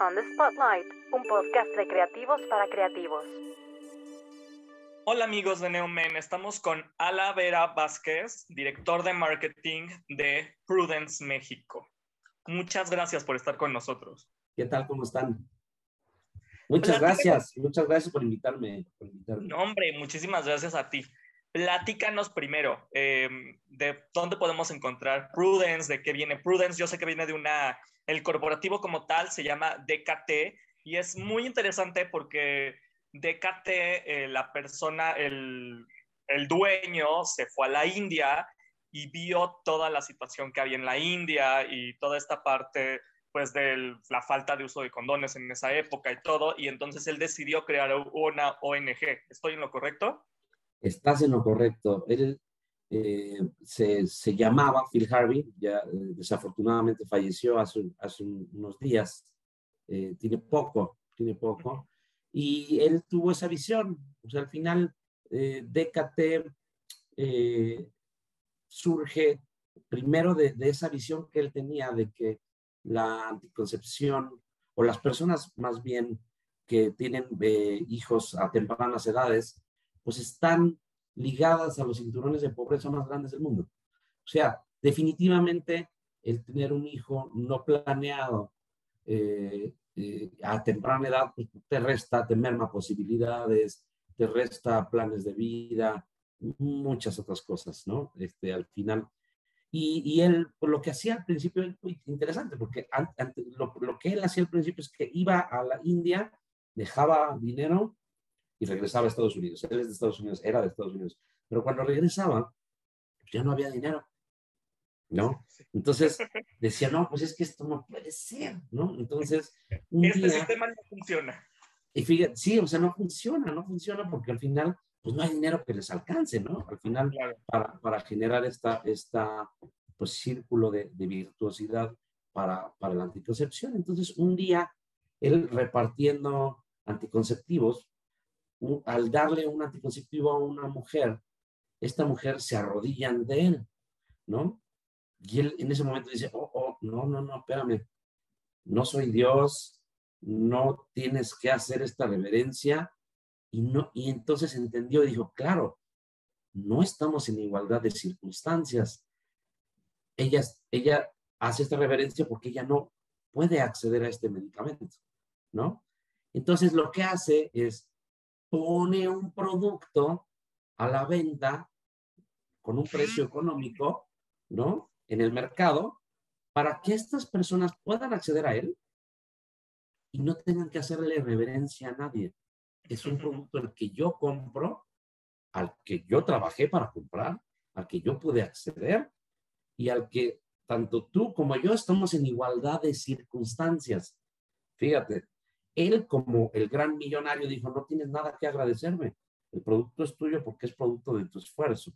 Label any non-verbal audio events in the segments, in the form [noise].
On the Spotlight, un podcast de creativos para creativos. Hola amigos de Neomen, estamos con Ala Vera Vázquez, director de marketing de Prudence México. Muchas gracias por estar con nosotros. ¿Qué tal? ¿Cómo están? Muchas gracias, muchas gracias por invitarme, No, hombre, muchísimas gracias a ti. Platícanos primero em, de dónde podemos encontrar Prudence, de qué viene Prudence. Yo sé que viene de una, el corporativo como tal se llama DKT y es muy interesante porque DKT, eh, la persona, el, el dueño se fue a la India y vio toda la situación que había en la India y toda esta parte pues de la falta de uso de condones en esa época y todo, y entonces él decidió crear una ONG. ¿Estoy en lo correcto? Estás en lo correcto. Él eh, se, se, llamaba Phil Harvey, ya eh, desafortunadamente falleció hace, hace unos días, eh, tiene poco, tiene poco, y él tuvo esa visión. O sea, al final, DKT surge primero de, de esa visión que él tenía de que la anticoncepción o las personas más bien que tienen hijos a tempranas edades, pues están ligadas a los cinturones de pobreza más grandes del mundo. O sea, definitivamente el tener un hijo no planeado eh, eh, a temprana edad pues, te resta, te merma posibilidades, te resta planes de vida, muchas otras cosas, ¿no? Este, al final y, él, pues, lo que hacía al principio muy interesante, porque lo, que él hacía al principio es que iba a la India, dejaba dinero y regresaba a Estados Unidos. Él es de Estados Unidos, era de Estados Unidos. Pero cuando regresaba, ya no había dinero. ¿No? Entonces decía, no, pues es que esto no puede ser, ¿no? Entonces, este sistema no funciona. Y fíjate, sí, o sea, no funciona, no funciona porque al final pues no hay dinero que les alcance, ¿no? Al final, para, para, generar esta, esta pues, círculo de, de virtuosidad para, para, la anticoncepción. Entonces, un día, él repartiendo anticonceptivos, al darle un anticonceptivo a una mujer, esta mujer se arrodilla ante él, ¿no? Y él en ese momento dice, oh, oh, no, no, no, espérame, no soy Dios, no tienes que hacer esta reverencia, y, no, y entonces entendió y dijo, claro, no estamos en igualdad de circunstancias. Ella, ella hace esta reverencia porque ella no puede acceder a este medicamento, ¿no? Entonces lo que hace es pone un producto a la venta con un precio económico, ¿no? En el mercado para que estas personas puedan acceder a él y no tengan que hacerle reverencia a nadie es un producto al que yo compro, al que yo trabajé para comprar, al que yo pude acceder y al que tanto tú como yo estamos en igualdad de circunstancias. Fíjate, él como el gran millonario dijo, no tienes nada que agradecerme, el producto es tuyo porque es producto de tu esfuerzo,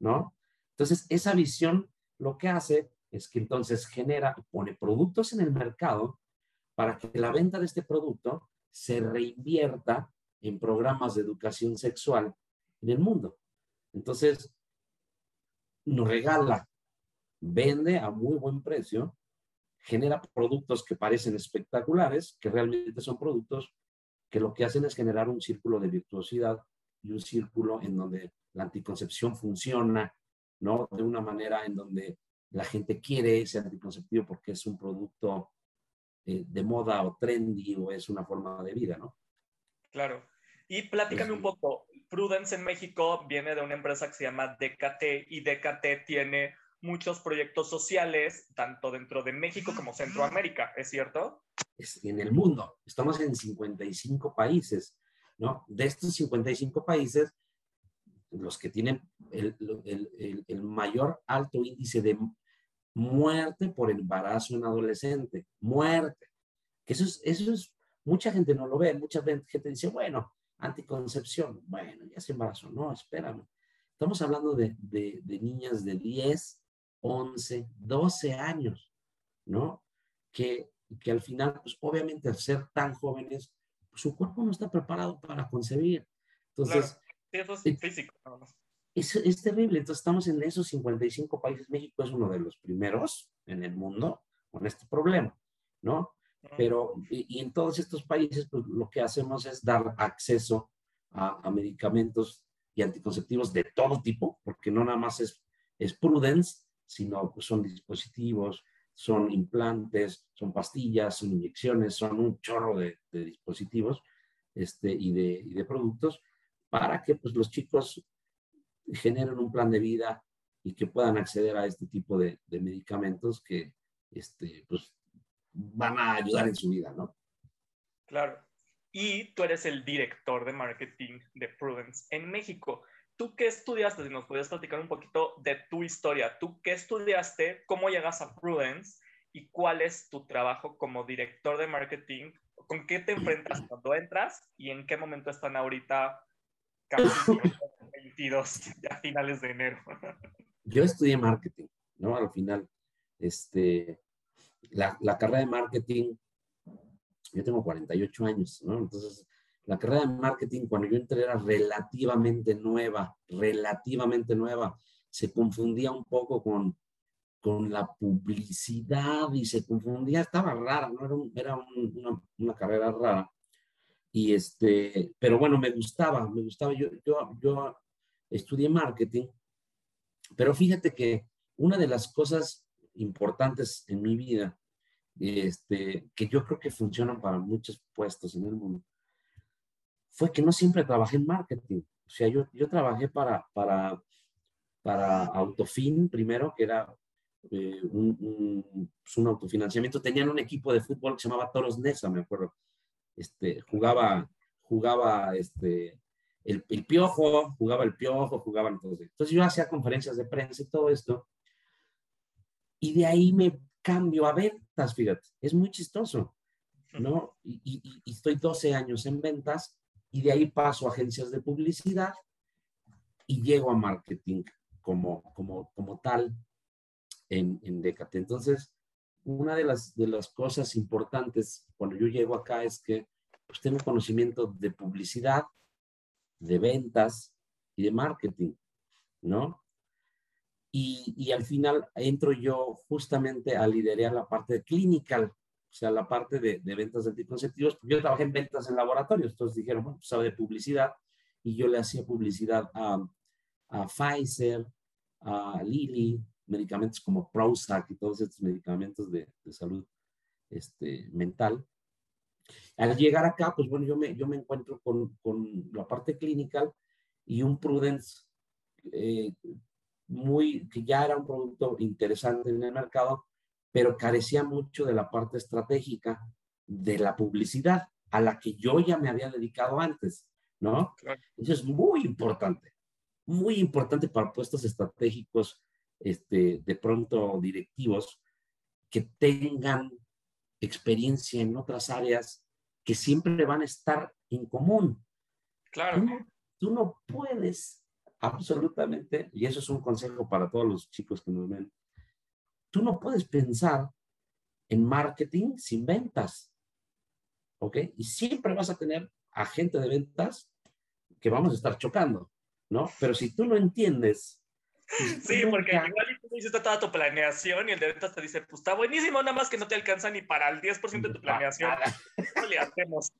¿no? Entonces, esa visión lo que hace es que entonces genera, pone productos en el mercado para que la venta de este producto se reinvierta en programas de educación sexual en el mundo. Entonces, nos regala, vende a muy buen precio, genera productos que parecen espectaculares, que realmente son productos que lo que hacen es generar un círculo de virtuosidad y un círculo en donde la anticoncepción funciona, ¿no? De una manera en donde la gente quiere ese anticonceptivo porque es un producto eh, de moda o trendy o es una forma de vida, ¿no? Claro. Y platícame un poco, Prudence en México viene de una empresa que se llama DKT y DKT tiene muchos proyectos sociales, tanto dentro de México como Centroamérica, ¿es cierto? Es en el mundo, estamos en 55 países, ¿no? De estos 55 países, los que tienen el, el, el mayor alto índice de muerte por embarazo en adolescente, muerte. Que eso es, eso es, mucha gente no lo ve, mucha gente dice, bueno, anticoncepción, bueno, ya se embarazó, no, espérame. Estamos hablando de, de, de niñas de 10, 11, 12 años, ¿no? Que, que al final, pues obviamente al ser tan jóvenes, pues, su cuerpo no está preparado para concebir. Entonces, eso es físico, nada más es, terrible. Entonces estamos en esos 55 países. México es uno de los primeros en el mundo con este problema, ¿no? Pero, y, en todos estos países, pues lo que hacemos es dar acceso a, a, medicamentos y anticonceptivos de todo tipo, porque no nada más es, es Prudence, sino pues son dispositivos, son implantes, son pastillas, son inyecciones, son un chorro de, de dispositivos este, y, de, y de productos para que pues, los chicos generen un plan de vida y que puedan acceder a este tipo de, de medicamentos que este, pues, van a ayudar en su vida, ¿no? Claro. Y tú eres el director de marketing de Prudence en México. ¿Tú qué estudiaste? Si nos podías platicar un poquito de tu historia. ¿Tú qué estudiaste? ¿Cómo llegas a Prudence? ¿Y cuál es tu trabajo como director de marketing? ¿Con qué te enfrentas cuando entras? ¿Y en qué momento están ahorita casi [laughs] 22, ya finales de enero? [laughs] Yo estudié marketing, ¿no? Al final, este, la, la carrera de marketing, yo tengo 48 años, ¿no? Entonces, la carrera de marketing cuando yo entré era relativamente nueva, relativamente nueva. Se confundía un poco con, con la publicidad y se confundía, estaba rara, ¿no? Era, una, una, carrera rara. Y este, pero bueno, me gustaba, me gustaba. Yo, yo, yo estudié marketing, pero fíjate que una de las cosas importantes en mi vida, este, que yo creo que funcionan para muchos puestos en el mundo, fue que no siempre trabajé en marketing. O sea, yo, yo trabajé para, para, para Autofin primero, que era eh, un, pues, un, autofinanciamiento. Tenían un equipo de fútbol que se llamaba Toros Nesa, me acuerdo. Este, jugaba, jugaba este, el, el piojo, jugaba el piojo, jugaban entonces. Entonces yo hacía conferencias de prensa y todo esto. Y de ahí me cambio a ventas, fíjate. Es muy chistoso, ¿no? Y, y, y estoy 12 años en ventas y de ahí paso a agencias de publicidad y llego a marketing como, como, como tal en, en Decate. Entonces, una de las, de las cosas importantes cuando yo llego acá es que pues, tengo conocimiento de publicidad, de ventas y de marketing, ¿no? Y, y, al final entro yo justamente a liderar la parte de clinical, o sea, la parte de, de ventas de anticonceptivos, yo trabajé en ventas en laboratorios, entonces dijeron, bueno, pues sabe de publicidad, y yo le hacía publicidad a, a Pfizer, a Lilly, medicamentos como Prozac y todos estos medicamentos de, de salud este, mental. Al llegar acá, pues bueno, yo me, yo me encuentro con, con la parte clínica y un Prudence eh, muy, que ya era un producto interesante en el mercado, pero carecía mucho de la parte estratégica de la publicidad, a la que yo ya me había dedicado antes, ¿no? Eso es muy importante, muy importante para puestos estratégicos, este, de pronto directivos, que tengan experiencia en otras áreas que siempre van a estar en común. Claro. tú no puedes absolutamente, y eso es un consejo para todos los chicos que nos ven, tú no puedes pensar en marketing sin ventas. ¿Ok? Y siempre vas a tener agente de ventas que vamos a estar chocando, ¿no? Pero si tú no entiendes. sí, porque igual tú hiciste toda tu planeación y el de ventas te dice, pues está buenísimo, nada más que no te alcanza ni para el 10% de tu [laughs] planeación. ¿Cómo le hacemos?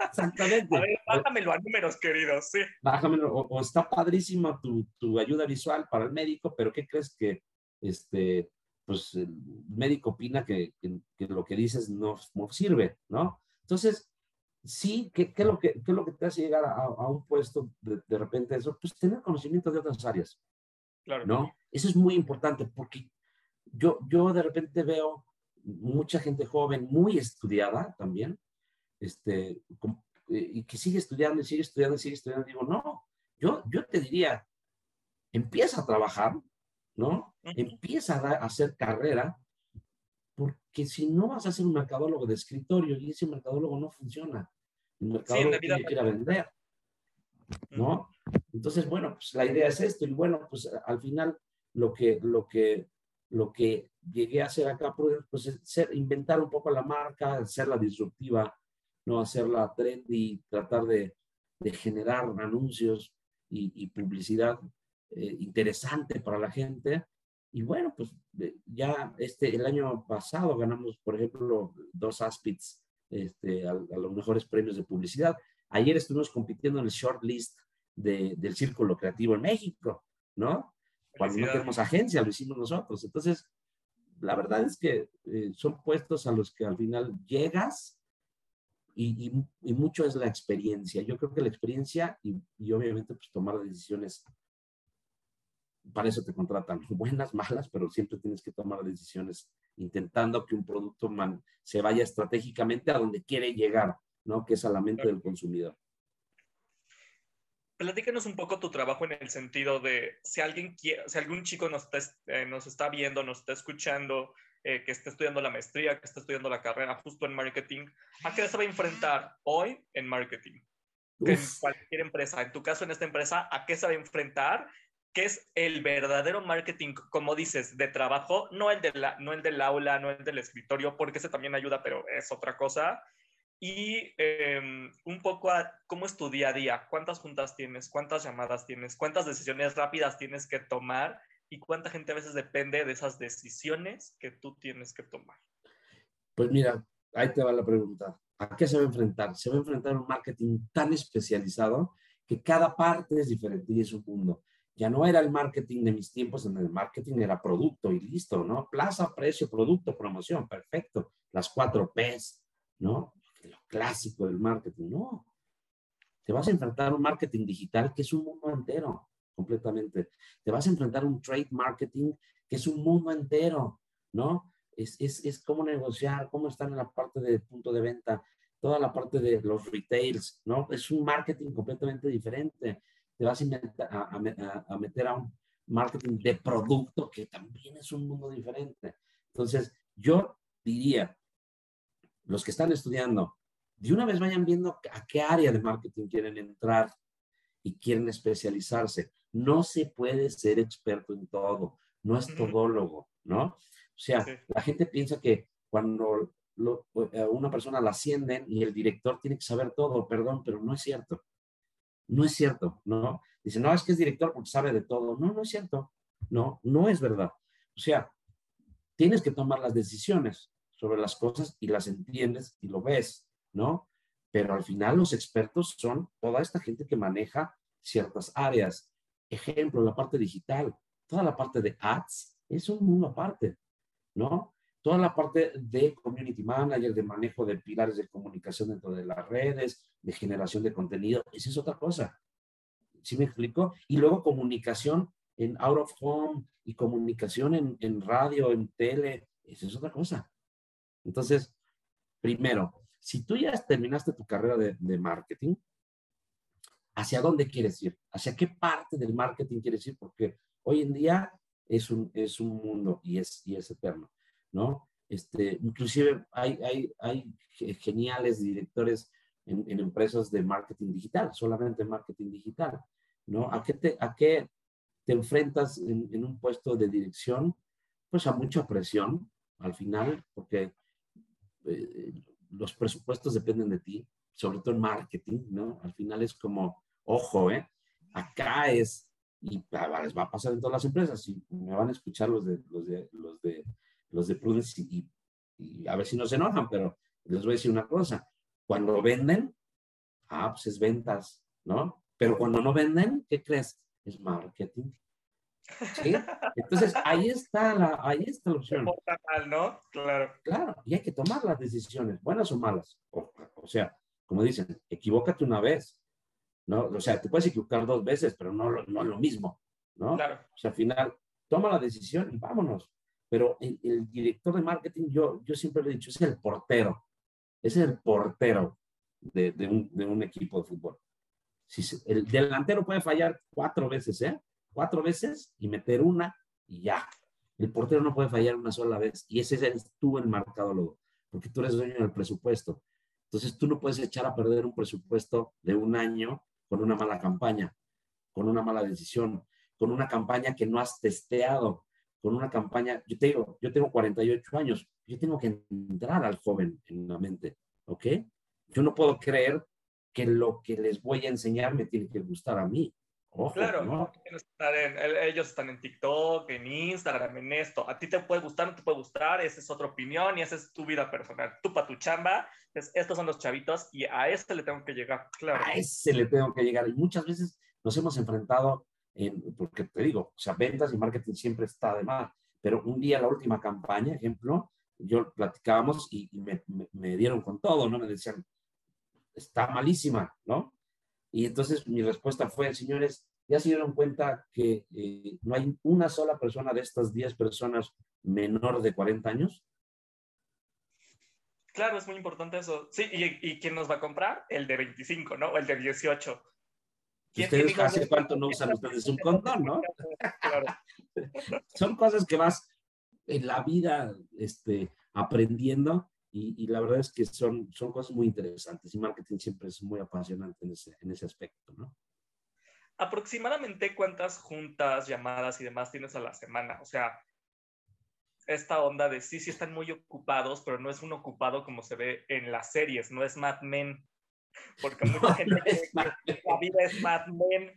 Exactamente. [laughs] A ver, bájamelo a números, queridos, sí. Bájamelo, o, o está padrísima tu, tu, ayuda visual para el médico, pero ¿qué crees que este, pues el médico opina que, que, lo que dices no, no, sirve, ¿no? Entonces, sí, ¿qué, qué, es lo que, qué es lo que te hace llegar a, a un puesto de, de, repente eso? Pues tener conocimiento de otras áreas, claro. ¿no? Eso es muy importante porque yo, yo de repente veo mucha gente joven, muy estudiada también, este, y que sigue estudiando y sigue estudiando y sigue estudiando. Digo, no, yo, yo te diría, empieza a trabajar, ¿no? Empieza a, hacer carrera, porque si no vas a ser un mercadólogo de escritorio y ese mercadólogo no funciona, el mercadólogo sí, tiene que ir a vender, ¿no? Entonces, bueno, pues la idea es esto y bueno, pues al final lo que, lo que, lo que llegué a hacer acá, pues es ser, inventar un poco la marca, hacerla disruptiva, no hacerla trendy, tratar de, de generar anuncios y, y publicidad eh, interesante para la gente Y bueno, pues ya este, el año pasado ganamos, por ejemplo, dos Aspits este, a, los mejores premios de publicidad. Ayer estuvimos compitiendo en el short list del Círculo Creativo en México, ¿no? Cuando no tenemos agencia, lo hicimos nosotros. Entonces, la verdad es que eh, son puestos a los que al final llegas y, y, mucho es la experiencia. Yo creo que la experiencia y, y, obviamente pues tomar decisiones, para eso te contratan, [laughs] buenas, malas, pero siempre tienes que tomar decisiones intentando que un producto man, se vaya estratégicamente a donde quiere llegar, ¿no? Que es a la mente del consumidor. Platícanos un poco tu trabajo en el sentido de si alguien quiere, si algún chico nos está, eh, nos está viendo, nos está escuchando, eh, que está estudiando la maestría, que está estudiando la carrera justo en marketing, ¿a qué se va a enfrentar hoy en marketing? en cualquier empresa, en tu caso en esta empresa, ¿a qué se va a enfrentar? ¿Qué es el verdadero marketing, como dices, de trabajo? No el, de la, no el del aula, no el del escritorio, porque ese también ayuda, pero es otra cosa y em, un poco a cómo es tu día a día, cuántas juntas tienes, cuántas llamadas tienes, cuántas decisiones rápidas tienes que tomar y cuánta gente a veces depende de esas decisiones que tú tienes que tomar. Pues mira, ahí te va la pregunta. ¿A qué se va a enfrentar? Se va a enfrentar un marketing tan especializado que cada parte es diferente y es un mundo. Ya no era el marketing de mis tiempos, en el marketing era producto y listo, ¿no? Plaza, precio, producto, promoción, perfecto. Las cuatro P's, ¿no? lo clásico del marketing. No. Te vas a enfrentar a un marketing digital que es un mundo entero, completamente. Te vas a enfrentar a un trade marketing que es un mundo entero, ¿no? Es, es, es cómo negociar, cómo estar en la parte de punto de venta, toda la parte de los retails, ¿no? Es un marketing completamente diferente. Te vas a, a, a meter a un marketing de producto que también es un mundo diferente. Entonces, yo diría, los que están estudiando, de una vez vayan viendo a qué área de marketing quieren entrar y quieren especializarse. No se puede ser experto en todo, no es todólogo, ¿no? O sea, la gente piensa que cuando eh, una persona la ascienden y el director tiene que saber todo, perdón, pero no es cierto. No es cierto, ¿no? Dice, no, es que es director porque sabe de todo. No, no es cierto. No, no es verdad. O sea, tienes que tomar las decisiones sobre las cosas y las entiendes y lo ves, ¿no? Pero al final los expertos son toda esta gente que maneja ciertas áreas. Ejemplo, la parte digital, toda la parte de ads es un mundo aparte, ¿no? Toda la parte de community manager, de manejo de pilares de comunicación dentro de las redes, de generación de contenido, esa es otra cosa. ¿Sí me explico? Y luego comunicación en out of home y comunicación en, en radio, en tele, esa es otra cosa. Entonces, primero, si tú ya terminaste tu carrera de, marketing, ¿hacia dónde quieres ir? ¿Hacia qué parte del marketing quieres ir? Porque hoy en día es un, es un mundo y es, y es eterno, ¿no? Este, inclusive hay, hay, hay geniales directores en, empresas de marketing digital, solamente marketing digital, ¿no? ¿A qué te, a qué te enfrentas en, en un puesto de dirección? Pues a mucha presión al final, porque eh, los presupuestos dependen de ti, sobre todo en marketing, ¿no? Al final es como, ojo, ¿eh? Acá es, y les va a pasar en todas las empresas, y me van a escuchar los de, los de, los de, los de Prudence y, y a ver si no se enojan, pero les voy a decir una cosa, cuando venden, ah, pues es ventas, ¿no? Pero cuando no venden, ¿qué crees? Es marketing. ¿Sí? Entonces, ahí está la, ahí está la opción. ¿no? Claro. Claro, y hay que tomar las decisiones, buenas o malas. O, sea, como dicen, equivócate una vez, ¿no? O sea, te puedes equivocar dos veces, pero no, no es lo mismo, ¿no? Claro. O sea, al final, toma la decisión y vámonos. Pero el, director de marketing, yo, yo siempre le he dicho, es el portero. Es el portero de, de, un, de un, equipo de fútbol. Si el delantero puede fallar cuatro veces, ¿eh? cuatro veces y meter una y ya. El portero no puede fallar una sola vez y ese es tú el marcador, porque tú eres dueño del presupuesto. Entonces tú no puedes echar a perder un presupuesto de un año con una mala campaña, con una mala decisión, con una campaña que no has testeado, con una campaña, yo tengo, yo tengo 48 años, yo tengo que entrar al joven en la mente, ¿ok? Yo no puedo creer que lo que les voy a enseñar me tiene que gustar a mí claro, ellos están en TikTok, en Instagram, en esto. A ti te puede gustar, no te puede gustar, esa es otra opinión y esa es tu vida personal. Tú para tu chamba, estos son los chavitos y a este le tengo que llegar, claro. A ese le tengo que llegar. Y muchas veces nos hemos enfrentado, porque te digo, o sea, ventas y marketing siempre está de más. Pero un día, la última campaña, ejemplo, yo platicábamos y, me, me dieron con todo, ¿no? Me decían, está malísima, ¿no? Y entonces mi respuesta fue, señores, ya se dieron cuenta que eh, no hay una sola persona de estas 10 personas menor de 40 años. Claro, es muy importante eso. Sí, ¿y, quién nos va a comprar? El de 25, ¿no? O el de 18. Ustedes hace cuánto no usan ustedes un condón, ¿no? [laughs] Son cosas que vas en la vida este, aprendiendo y, la verdad es que son, son cosas muy interesantes y marketing siempre es muy apasionante en ese, en ese aspecto, ¿no? Aproximadamente cuántas juntas, llamadas y demás tienes a la semana? O sea, esta onda de sí, sí están muy ocupados, pero no es un ocupado como se ve en las series, no es Mad Men. Porque mucha [laughs] gente cree que la vida es Mad Men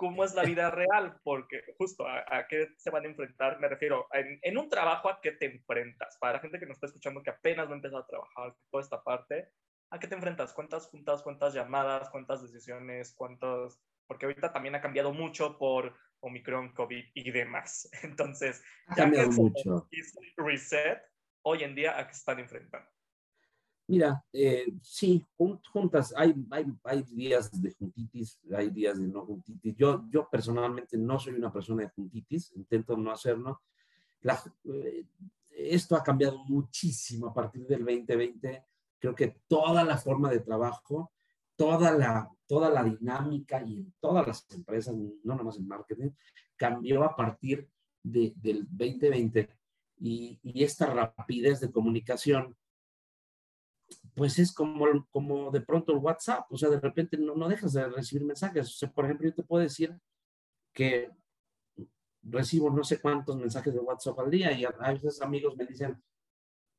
cómo es la vida real, porque justo a, qué se van a enfrentar, me refiero, en, en, un trabajo a qué te enfrentas. Para la gente que nos está escuchando que apenas va a empezar a trabajar toda esta parte, ¿a qué te enfrentas? ¿Cuántas juntas, cuántas llamadas, cuántas decisiones, cuántos... Porque ahorita también ha cambiado mucho por Omicron, COVID y demás. [laughs] Entonces, ha cambiado mucho. Reset, hoy en día, ¿a qué están enfrentando? Mira, eh, sí, juntas, hay, hay, hay, días de juntitis, hay días de no juntitis. Yo, yo personalmente no soy una persona de juntitis, intento no hacerlo. La, eh, esto ha cambiado muchísimo a partir del 2020. Creo que toda la forma de trabajo, toda la, toda la dinámica y en todas las empresas, no nomás en marketing, cambió a partir de, del 2020 y, y esta rapidez de comunicación pues es como, como de pronto el WhatsApp, o sea, de repente no, no dejas de recibir mensajes. O sea, por ejemplo, yo te puedo decir que recibo no sé cuántos mensajes de WhatsApp al día y a, veces amigos me dicen,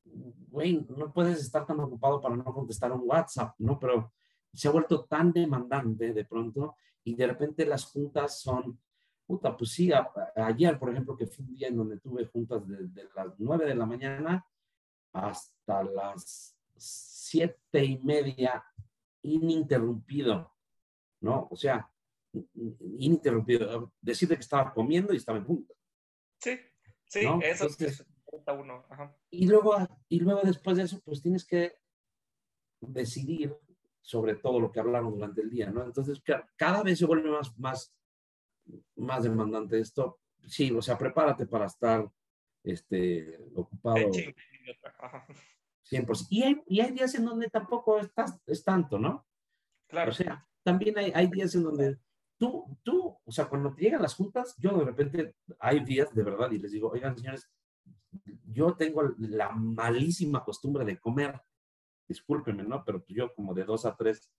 güey, no puedes estar tan ocupado para no contestar un WhatsApp, ¿no? Pero se ha vuelto tan demandante de pronto y de repente las juntas son, puta, pues sí, ayer, por ejemplo, que fue un día en donde tuve juntas desde las 9 de la mañana hasta las siete y media ininterrumpido, ¿no? O sea, ininterrumpido. Decirte que estaba comiendo y estaba en punto. Sí, sí, eso es uno. Y luego, y luego después de eso, pues tienes que decidir sobre todo lo que hablaron durante el día, ¿no? Entonces, cada vez se vuelve más, más, más demandante esto. Sí, o sea, prepárate para estar este, ocupado. Y hay, y hay días en donde tampoco estás, es tanto, ¿no? Claro. O sea, también hay, hay días en donde tú, tú, o sea, cuando te llegan las juntas, yo de repente hay días de verdad y les digo, oigan, señores, yo tengo la malísima costumbre de comer, discúlpenme, ¿no? Pero pues yo como de dos a tres.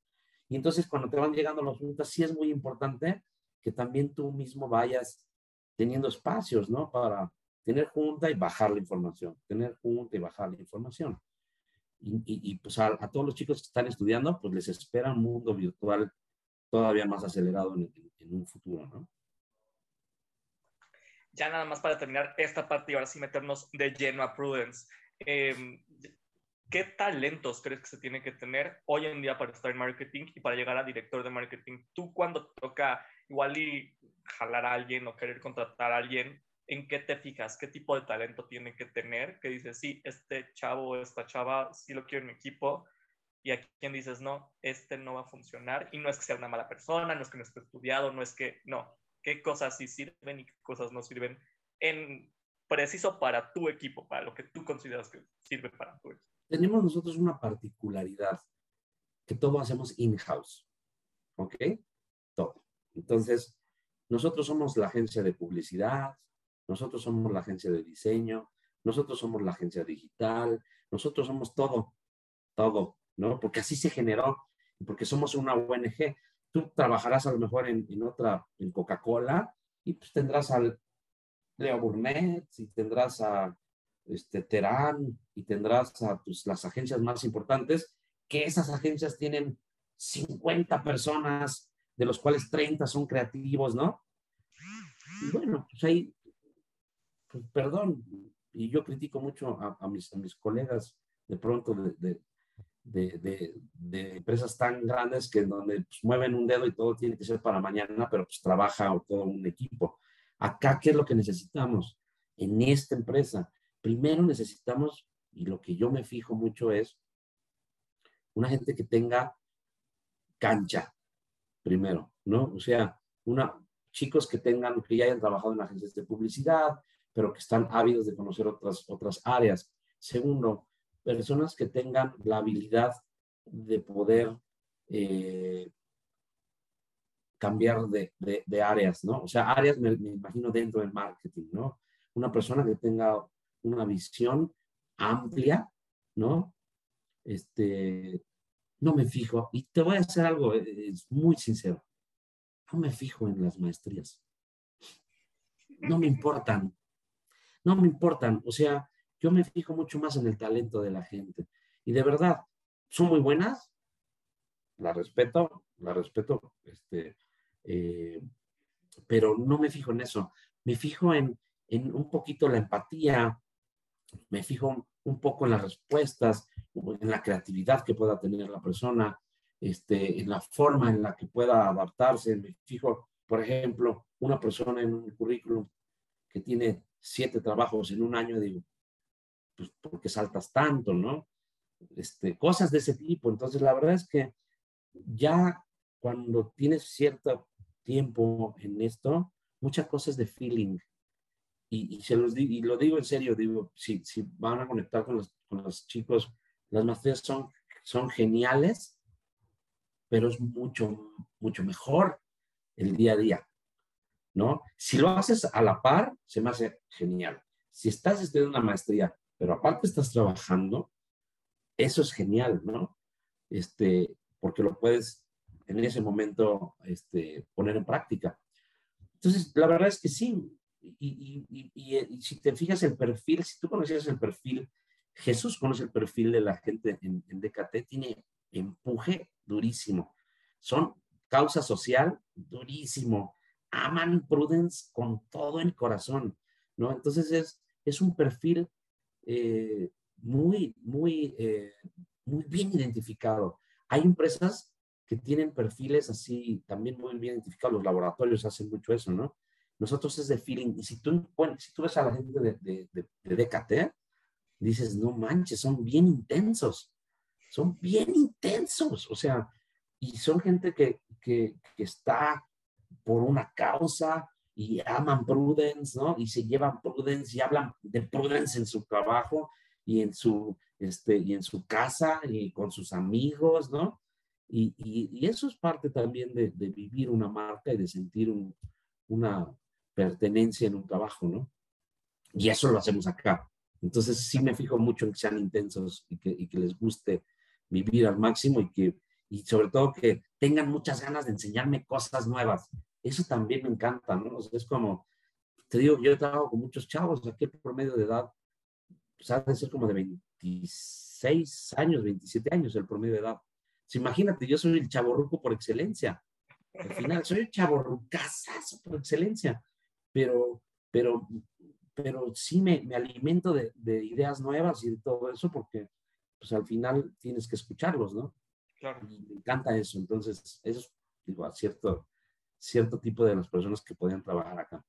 Y entonces cuando te van llegando las juntas, sí es muy importante que también tú mismo vayas teniendo espacios, ¿no? Para tener junta y bajar la información, tener junta y bajar la información y, pues a, todos los chicos que están estudiando, pues les espera un mundo virtual todavía más acelerado en, un futuro, ¿no? Ya nada más para terminar esta parte y ahora sí meternos de lleno a Prudence. Em, ¿Qué talentos crees que se tiene que tener hoy en día para estar en marketing y para llegar a director de marketing? Tú cuando toca igual y jalar a alguien o querer contratar a alguien, en qué te fijas, qué tipo de talento tiene que tener, que dices, sí, este chavo o esta chava sí lo quiero en mi equipo, y a quien dices, no, este no va a funcionar, y no es que sea una mala persona, no es que no esté estudiado, no es que, no, qué cosas sí sirven y qué cosas no sirven en preciso para tu equipo, para lo que tú consideras que sirve para tu equipo. Tenemos nosotros una particularidad, que todo hacemos in-house, ¿ok? Todo. Entonces, nosotros somos la agencia de publicidad, nosotros somos la agencia de diseño, nosotros somos la agencia digital, nosotros somos todo, todo, ¿no? Porque así se generó, porque somos una ONG. Tú trabajarás a lo mejor en, otra, en Coca-Cola, y pues tendrás al Leo Burnett, y tendrás a este, Terán, y tendrás a pues, las agencias más importantes, que esas agencias tienen 50 personas de los cuales 30 son creativos, ¿no? Y bueno, pues ahí, pues, perdón, y yo critico mucho a, mis, colegas de pronto de, empresas tan grandes que donde pues, mueven un dedo y todo tiene que ser para mañana, pero pues trabaja todo un equipo. Acá, ¿qué es lo que necesitamos? En esta empresa, primero necesitamos, y lo que yo me fijo mucho es, una gente que tenga cancha, primero, ¿no? O sea, una, chicos que tengan, que ya hayan trabajado en agencias de publicidad, pero que están ávidos de conocer otras, otras áreas. Segundo, personas que tengan la habilidad de poder eh, cambiar de, de, áreas, ¿no? O sea, áreas me, imagino dentro del marketing, ¿no? Una persona que tenga una visión amplia, ¿no? Este, no me fijo, y te voy a hacer algo, eh, es muy sincero, no me fijo en las maestrías. No me importan, no me importan, o sea, yo me fijo mucho más en el talento de la gente. Y de verdad, son muy buenas, la respeto, la respeto, este, eh, pero no me fijo en eso. Me fijo en, en un poquito la empatía, me fijo un poco en las respuestas, en la creatividad que pueda tener la persona, este, en la forma en la que pueda adaptarse. Me fijo, por ejemplo, una persona en un currículum que tiene siete trabajos en un año, digo, pues, ¿por qué saltas tanto, no? Este, cosas de ese tipo. Entonces, la verdad es que ya cuando tienes cierto tiempo en esto, muchas cosas de feeling. Y, se los y lo digo en serio, digo, si, si van a conectar con los, con los chicos, las maestrías son, son geniales, pero es mucho, mucho mejor el día a día, ¿no? Si lo haces a la par, se me hace genial. Si estás estudiando una maestría pero aparte estás trabajando, eso es genial, ¿no? Este, porque lo puedes en ese momento este, poner en práctica. Entonces, la verdad es que sí, y, y, si te fijas el perfil, si tú conocías el perfil, Jesús conoce el perfil de la gente en, en DKT, tiene empuje durísimo. Son causa social durísimo. Aman Prudence con todo el corazón, ¿no? Entonces es, es un perfil eh, muy, muy, eh, muy bien identificado. Hay empresas que tienen perfiles así también muy bien identificados. Los laboratorios hacen mucho eso, ¿no? Nosotros es de feeling. Y si tú, bueno, si tú ves a la gente de, de, de, de DKT, dices, no manches, son bien intensos. Son bien intensos. O sea, y son gente que, que, que está por una causa, y aman Prudence, ¿no? Y se llevan Prudence y hablan de Prudence en su trabajo y en su, este, y en su casa y con sus amigos, ¿no? Y, y, eso es parte también de, de, vivir una marca y de sentir un, una pertenencia en un trabajo, ¿no? Y eso lo hacemos acá. Entonces sí me fijo mucho en que sean intensos y que, y que les guste vivir al máximo y que, y sobre todo que tengan muchas ganas de enseñarme cosas nuevas eso también me encanta, ¿no? es como, te digo, yo he trabajado con muchos chavos, aquí el promedio de edad, pues ha de ser como de 26 años, 27 años el promedio de edad. imagínate, yo soy el chaborruco por excelencia. Al final, soy el chaborrucazazo por excelencia. Pero, pero, pero sí me, me alimento de, de, ideas nuevas y de todo eso porque, pues al final tienes que escucharlos, ¿no? Claro. Y me encanta eso. Entonces, eso es, digo, a cierto, cierto tipo de las personas que podían trabajar acá.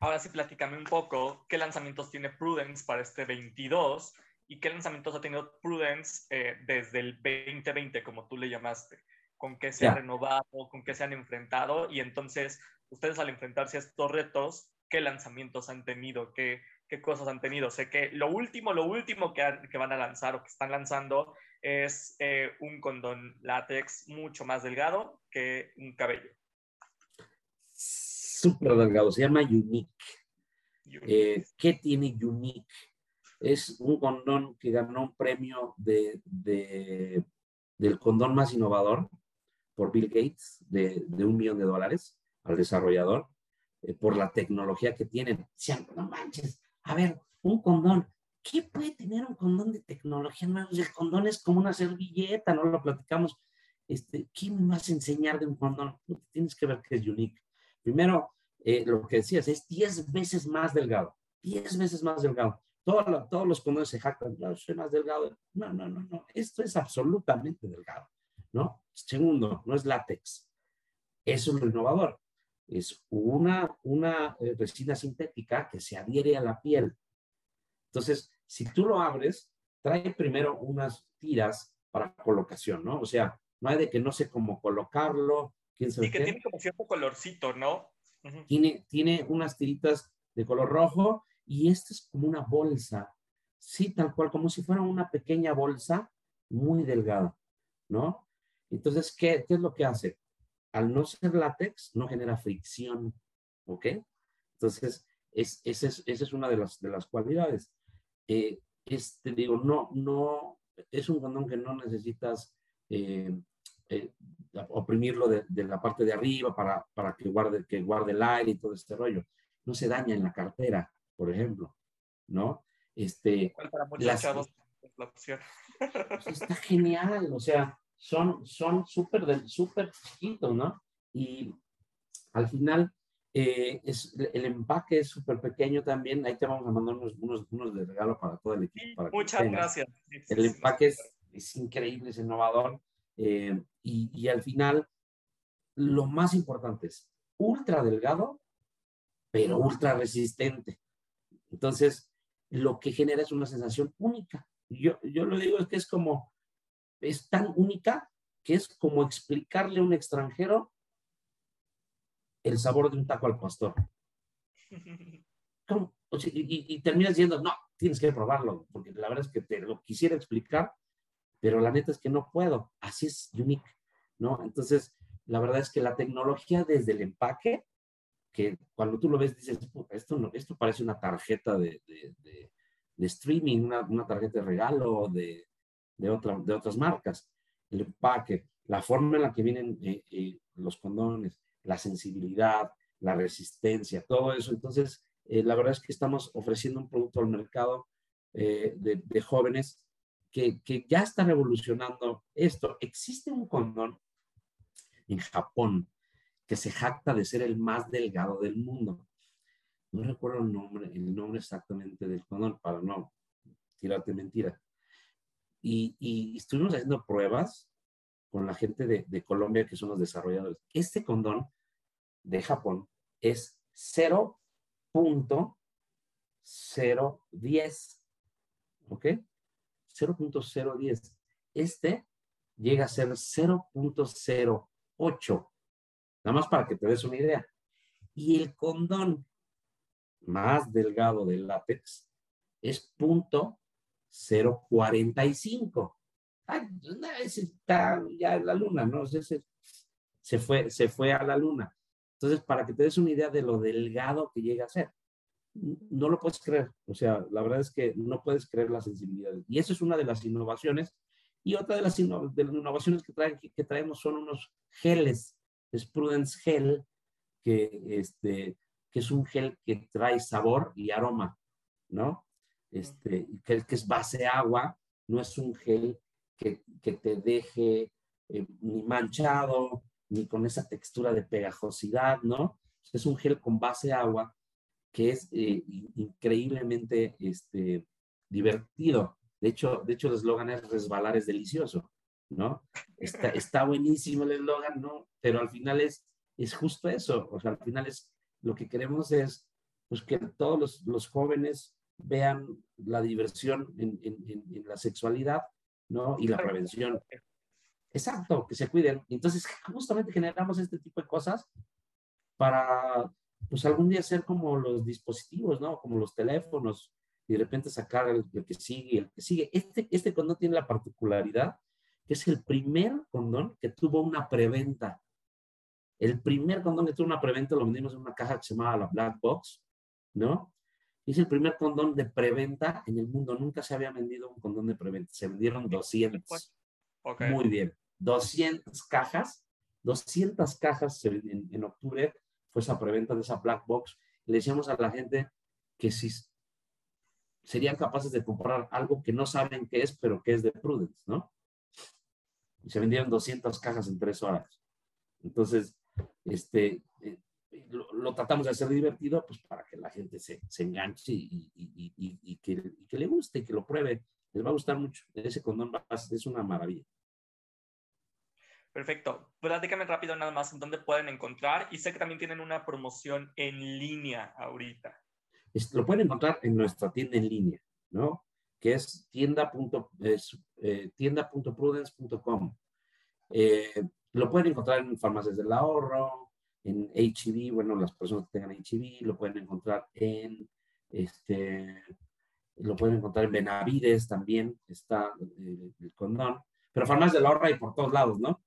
Ahora sí, platícame un poco qué lanzamientos tiene Prudence para este 22 y qué lanzamientos ha tenido Prudence eh, desde el 2020, como tú le llamaste, con qué se ha renovado, con qué se han enfrentado y entonces ustedes al enfrentarse a estos retos, qué lanzamientos han tenido, qué, qué cosas han tenido. Sé que lo último, lo último que, que van a lanzar o que están lanzando es eh, un condón látex mucho más delgado que un cabello. Súper delgado, se llama Unique. Eh, ¿Qué tiene Unique? Es un condón que ganó un premio de, del condón más innovador por Bill Gates de, un millón de dólares al desarrollador eh, por la tecnología que tienen. no manches, a ver, un condón ¿qué puede tener un condón de tecnología? el condón es como una servilleta, no lo platicamos. este, ¿qué me vas a enseñar de un condón? Tienes que ver que es unique. Primero, eh, lo que decías, es 10 veces más delgado, 10 veces más delgado. todos los condones se jactan, no, soy más delgado. No, no, no, no, esto es absolutamente delgado, ¿no? Segundo, no es látex. Eso es lo innovador. Es una, una eh, resina sintética que se adhiere a la piel. Entonces, si tú lo abres, trae primero unas tiras para colocación, ¿no? O sea, no hay de que no sé cómo colocarlo, quién sabe Y que tiene como cierto colorcito, ¿no? tiene, tiene unas tiritas de color rojo y esta es como una bolsa, sí, tal cual, como si fuera una pequeña bolsa muy delgada, ¿no? Entonces, ¿qué, qué es lo que hace? Al no ser látex, no genera fricción, ¿ok? Entonces, es, esa es, es una de las, de las cualidades. Eh, este, digo, no, no, es un condón que no necesitas eh, eh, oprimirlo de, la parte de arriba para, para que, guarde, que guarde el aire y todo este rollo. No se daña en la cartera, por ejemplo, ¿no? Este, para muchos chavos la opción. Pues está genial, o sea, son son súper súper chiquitos, ¿no? Y al final eh, es, el empaque es súper pequeño también. Ahí te vamos a mandar unos, unos, unos de regalo para todo el equipo. muchas gracias. El empaque es, es, increíble, es innovador. Eh, y, y, al final, lo más importante es ultra delgado, pero ultra resistente. Entonces, lo que genera es una sensación única. Yo, yo lo digo es que es como, es tan única que es como explicarle a un extranjero el sabor de un taco al pastor. y, terminas diciendo, no, tienes que probarlo, porque la verdad es que te lo quisiera explicar, pero la neta es que no puedo. Así es unique, ¿no? Entonces, la verdad es que la tecnología desde el empaque, que cuando tú lo ves dices, esto, no, esto parece una tarjeta de, streaming, una, una, tarjeta de regalo de, de, otra, de otras marcas. El empaque, la forma en la que vienen eh, eh, los condones, la sensibilidad, la resistencia, todo eso. Entonces, eh, la verdad es que estamos ofreciendo un producto al mercado de, de jóvenes que, ya está revolucionando esto. Existe un condón en Japón que se jacta de ser el más delgado del mundo. No recuerdo el nombre, el nombre exactamente del condón para no tirarte mentira. Y, estuvimos haciendo pruebas con la gente de, de, Colombia, que son los desarrolladores. Este condón de Japón es 0.010. ¿Ok? 0.010. Este llega a ser 0.08. Nada más para que te des una idea. Y el condón más delgado del látex es .045. Ay, ese está ya en la luna, ¿no? Ese se fue, se fue a la luna. Entonces, para que te des una idea de lo delgado que llega a ser no lo puedes creer. O sea, la verdad es que no puedes creer la sensibilidad. Y eso es una de las innovaciones. Y otra de las, innovaciones que, que, traemos son unos geles, es Prudence Gel, que, este, que es un gel que trae sabor y aroma, ¿no? Este, que, que es base agua, no es un gel que, que te deje eh, ni manchado, ni con esa textura de pegajosidad, ¿no? Es un gel con base agua que es eh, increíblemente este, divertido. De hecho, de hecho el eslogan es resbalar es delicioso, ¿no? Está, está buenísimo el eslogan, ¿no? Pero al final es, es justo eso, o sea, al final es, lo que queremos es, pues que todos los, los jóvenes vean la diversión en, en, en, la sexualidad, ¿no? Y la prevención. Exacto, que se cuiden. Entonces, justamente generamos este tipo de cosas para pues algún día ser como los dispositivos, ¿no? Como los teléfonos, y de repente sacar el, que sigue, el que sigue. Este, este condón tiene la particularidad que es el primer condón que tuvo una preventa. El primer condón que tuvo una preventa lo vendimos en una caja que se llamaba la Black Box, ¿no? Es el primer condón de preventa en el mundo. Nunca se había vendido un condón de preventa. Se vendieron 200. Muy bien. 200 cajas. 200 cajas en, en octubre fue esa preventa de esa black box. Le decíamos a la gente que si serían capaces de comprar algo que no saben qué es, pero que es de Prudence, ¿no? y se vendieron 200 cajas en tres horas. Entonces, este, eh, lo, tratamos de hacer divertido pues para que la gente se, se enganche y, y, y, que, que, le guste, y que lo pruebe. Les va a gustar mucho. Ese condón es una maravilla. Perfecto. Platícame rápido nada más en dónde pueden encontrar y sé que también tienen una promoción en línea ahorita. Lo pueden encontrar en nuestra tienda en línea, ¿no? Que es tienda.prudence.com. Eh, lo pueden encontrar en farmacias del ahorro, en HIV, bueno, las personas que tengan HIV, lo pueden encontrar en, este, lo pueden encontrar en Benavides también, está el, el condón, pero farmacias del ahorro hay por todos lados, ¿no?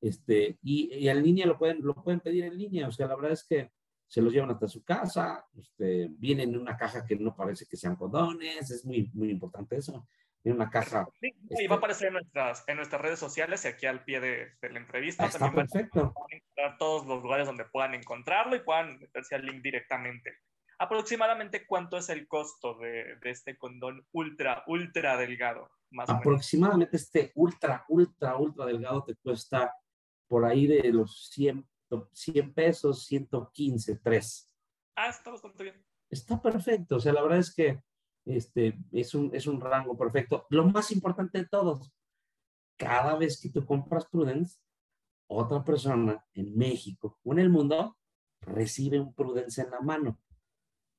Este, y, y, en línea lo pueden, lo pueden pedir en línea, o sea, la verdad es que se los llevan hasta su casa, este, vienen en una caja que no parece que sean condones, es muy, muy importante eso en una caja. Sí, y va a este aparecer en nuestras, en nuestras redes sociales y aquí al pie de, de la entrevista. Está también perfecto. Van a encontrar todos los lugares donde puedan encontrarlo y puedan meterse al link directamente. Aproximadamente, ¿cuánto es el costo de, de este condón ultra, ultra delgado? Más Aproximadamente este ultra, ultra, ultra delgado te cuesta por ahí de los 100, 100 pesos, 115, 3. Ah, está bastante bien. Está perfecto. O sea, la verdad es que este, es, un, es un rango perfecto. Lo más importante de todos, cada vez que tú compras Prudence, otra persona en México o en el mundo recibe un Prudence en la mano.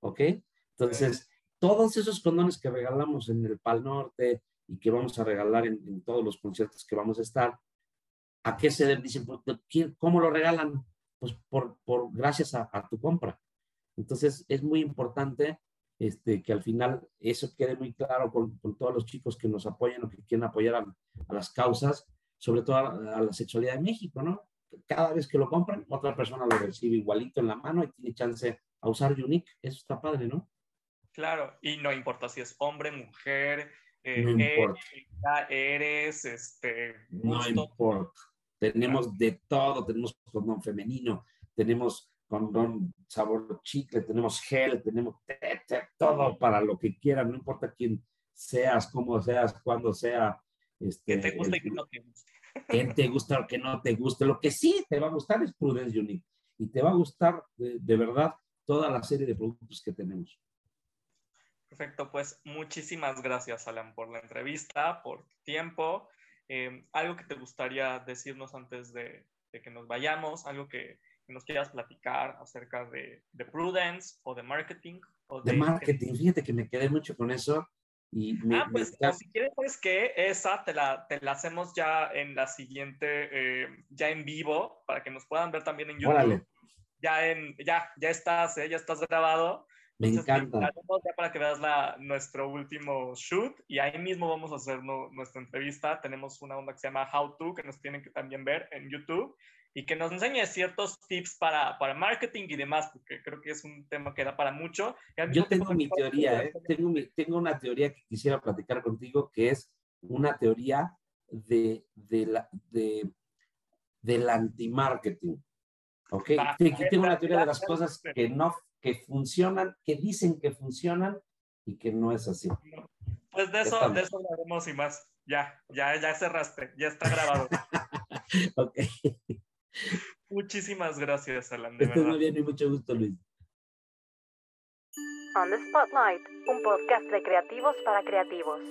¿Ok? Entonces, todos esos condones que regalamos en el Pal Norte y que vamos a regalar en, en todos los conciertos que vamos a estar, ¿a qué se deben? Dicen, ¿cómo lo regalan? Pues por, por gracias a, a tu compra. Entonces, es muy importante este, que al final eso quede muy claro con, con, todos los chicos que nos apoyan o que quieren apoyar a, a las causas, sobre todo a, a, la sexualidad de México, ¿no? Cada vez que lo compran, otra persona lo recibe igualito en la mano y tiene chance a usar Unique. Eso está padre, ¿no? Claro, y no importa si es hombre, mujer, eh, no importa. eres, este... No importa. Tenemos de todo, tenemos condón femenino, tenemos condón sabor chicle, tenemos gel, tenemos todo para lo que quieran, no importa quién seas, cómo seas, cuándo sea. Este, que te guste y que no te guste. Que te gusta o que no te guste. Lo que sí te va a gustar es Prudence Unique. Y te va a gustar de, de verdad toda la serie de productos que tenemos. Perfecto, pues muchísimas gracias, Alan, por la entrevista, por tu tiempo. Eh, algo que te gustaría decirnos antes de, de que nos vayamos, algo que nos quieras platicar acerca de, de prudence o de marketing. O de, de, marketing, fíjate que me quedé mucho con eso. Y me, ah, pues me... si quieres, pues que esa te la, te la hacemos ya en la siguiente, eh, ya en vivo, para que nos puedan ver también en YouTube. Órale. Ya, en, ya, ya estás, ¿eh? ya estás grabado. Me Entonces, encanta. Ya para que veas la, nuestro último shoot y ahí mismo vamos a hacer no, nuestra entrevista. Tenemos una onda que se llama How To, que nos tienen que también ver en YouTube y que nos enseñe ciertos tips para, para marketing y demás, porque creo que es un tema que da para mucho. Yo tengo mi teoría, ¿eh? tengo, mi, tengo una teoría que quisiera platicar contigo, que es una teoría de, de la, de, del anti-marketing. ¿Ok? Ah, tengo una teoría de las cosas que no que funcionan, que dicen que funcionan y que no es así. Pues de eso, de eso hablaremos y más. Ya, ya, ya cerraste, ya está grabado. [laughs] ok. [laughs] Muchísimas gracias, Alan. De muy bien y mucho gusto, Luis. On the Spotlight, un podcast de creativos para creativos.